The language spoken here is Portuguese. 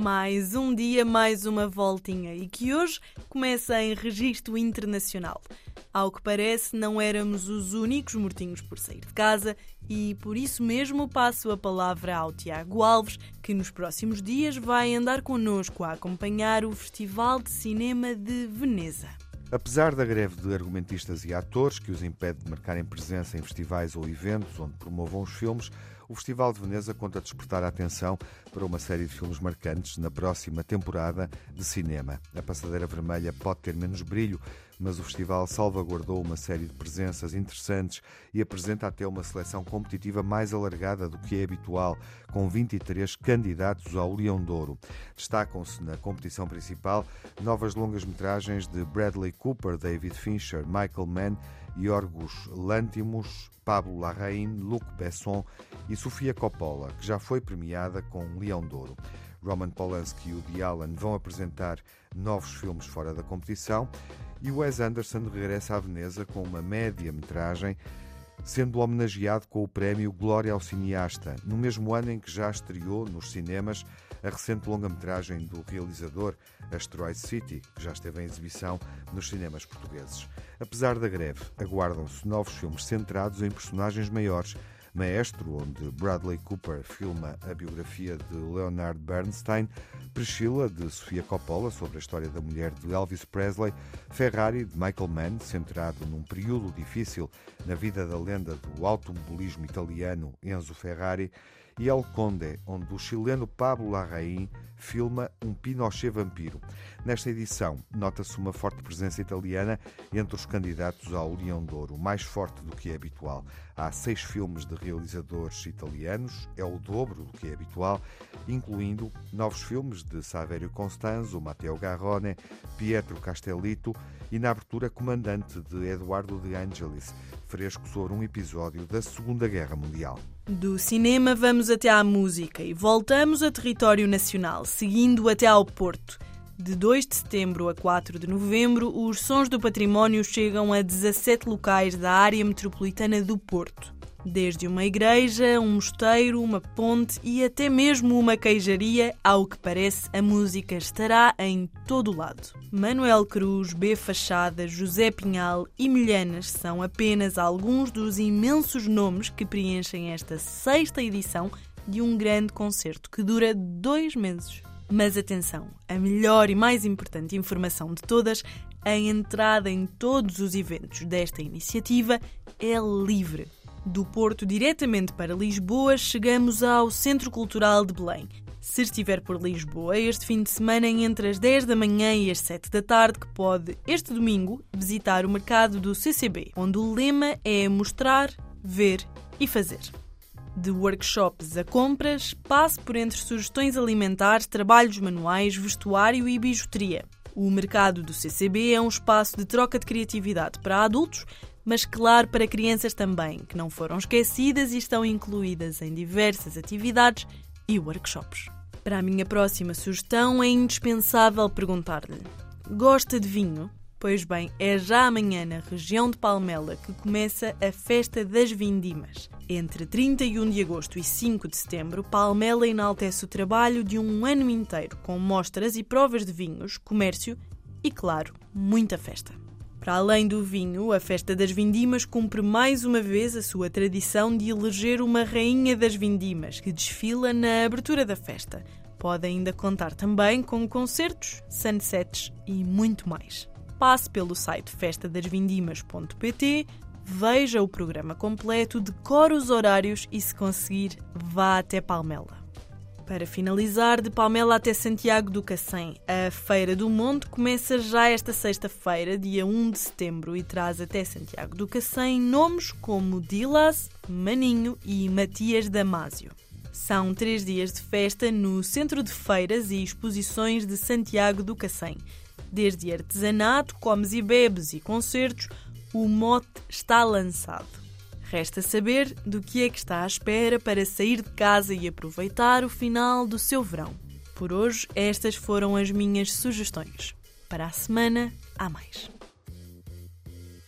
Mais um dia, mais uma voltinha e que hoje começa em registro internacional. Ao que parece, não éramos os únicos mortinhos por sair de casa e por isso mesmo passo a palavra ao Tiago Alves, que nos próximos dias vai andar connosco a acompanhar o Festival de Cinema de Veneza. Apesar da greve de argumentistas e atores que os impede de marcarem presença em festivais ou eventos onde promovam os filmes, o Festival de Veneza conta despertar a atenção para uma série de filmes marcantes na próxima temporada de cinema. A Passadeira Vermelha pode ter menos brilho, mas o festival salvaguardou uma série de presenças interessantes e apresenta até uma seleção competitiva mais alargada do que é habitual, com 23 candidatos ao Leão de Ouro. Destacam-se na competição principal novas longas-metragens de Bradley Cooper, David Fincher, Michael Mann, Yorgos Lantimos, Pablo Larraín, Luc Besson e Sofia Coppola, que já foi premiada com um Leão de Ouro. Roman Polanski e Woody Allen vão apresentar novos filmes fora da competição e Wes Anderson regressa à Veneza com uma média-metragem, sendo homenageado com o prémio Glória ao Cineasta, no mesmo ano em que já estreou nos cinemas a recente longa-metragem do realizador Asteroid City, que já esteve em exibição nos cinemas portugueses. Apesar da greve, aguardam-se novos filmes centrados em personagens maiores. Maestro, onde Bradley Cooper filma a biografia de Leonard Bernstein, Priscilla, de Sofia Coppola, sobre a história da mulher de Elvis Presley, Ferrari, de Michael Mann, centrado num período difícil na vida da lenda do automobilismo italiano Enzo Ferrari, e El Conde, onde o chileno Pablo Larraín filma um Pinochet vampiro. Nesta edição, nota-se uma forte presença italiana entre os candidatos ao Leão de Ouro, mais forte do que é habitual. Há seis filmes de realizadores italianos, é o dobro do que é habitual, incluindo novos filmes de Saverio Constanzo, Matteo Garrone, Pietro Castellito e, na abertura, Comandante de Eduardo de Angelis, fresco sobre um episódio da Segunda Guerra Mundial. Do cinema vamos até à música e voltamos a território nacional, seguindo até ao Porto. De 2 de setembro a 4 de novembro, os Sons do Património chegam a 17 locais da área metropolitana do Porto. Desde uma igreja, um mosteiro, uma ponte e até mesmo uma queijaria, ao que parece, a música estará em todo lado. Manuel Cruz, B. Fachada, José Pinhal e Milhanas são apenas alguns dos imensos nomes que preenchem esta sexta edição de um grande concerto que dura dois meses. Mas atenção, a melhor e mais importante informação de todas, a entrada em todos os eventos desta iniciativa é livre. Do Porto diretamente para Lisboa, chegamos ao Centro Cultural de Belém. Se estiver por Lisboa este fim de semana entre as 10 da manhã e as 7 da tarde, que pode, este domingo, visitar o mercado do CCB, onde o lema é mostrar, ver e fazer. De workshops a compras, passe por entre sugestões alimentares, trabalhos manuais, vestuário e bijuteria. O mercado do CCB é um espaço de troca de criatividade para adultos mas claro para crianças também, que não foram esquecidas e estão incluídas em diversas atividades e workshops. Para a minha próxima sugestão, é indispensável perguntar-lhe: gosta de vinho? Pois bem, é já amanhã na região de Palmela que começa a Festa das Vindimas. Entre 31 de agosto e 5 de setembro, Palmela enaltece o trabalho de um ano inteiro com mostras e provas de vinhos, comércio e, claro, muita festa. Para além do vinho, a festa das vindimas cumpre mais uma vez a sua tradição de eleger uma rainha das vindimas, que desfila na abertura da festa. Pode ainda contar também com concertos, sunsets e muito mais. Passe pelo site festadasvindimas.pt, veja o programa completo, decore os horários e, se conseguir, vá até Palmela. Para finalizar, de Palmela até Santiago do Cacém, a Feira do Monte começa já esta sexta-feira, dia 1 de setembro, e traz até Santiago do Cacém nomes como Dilas, Maninho e Matias Damásio. São três dias de festa no Centro de Feiras e Exposições de Santiago do Cacém. Desde artesanato, comes e bebes e concertos, o mote está lançado. Resta saber do que é que está à espera para sair de casa e aproveitar o final do seu verão. Por hoje, estas foram as minhas sugestões. Para a semana, há mais.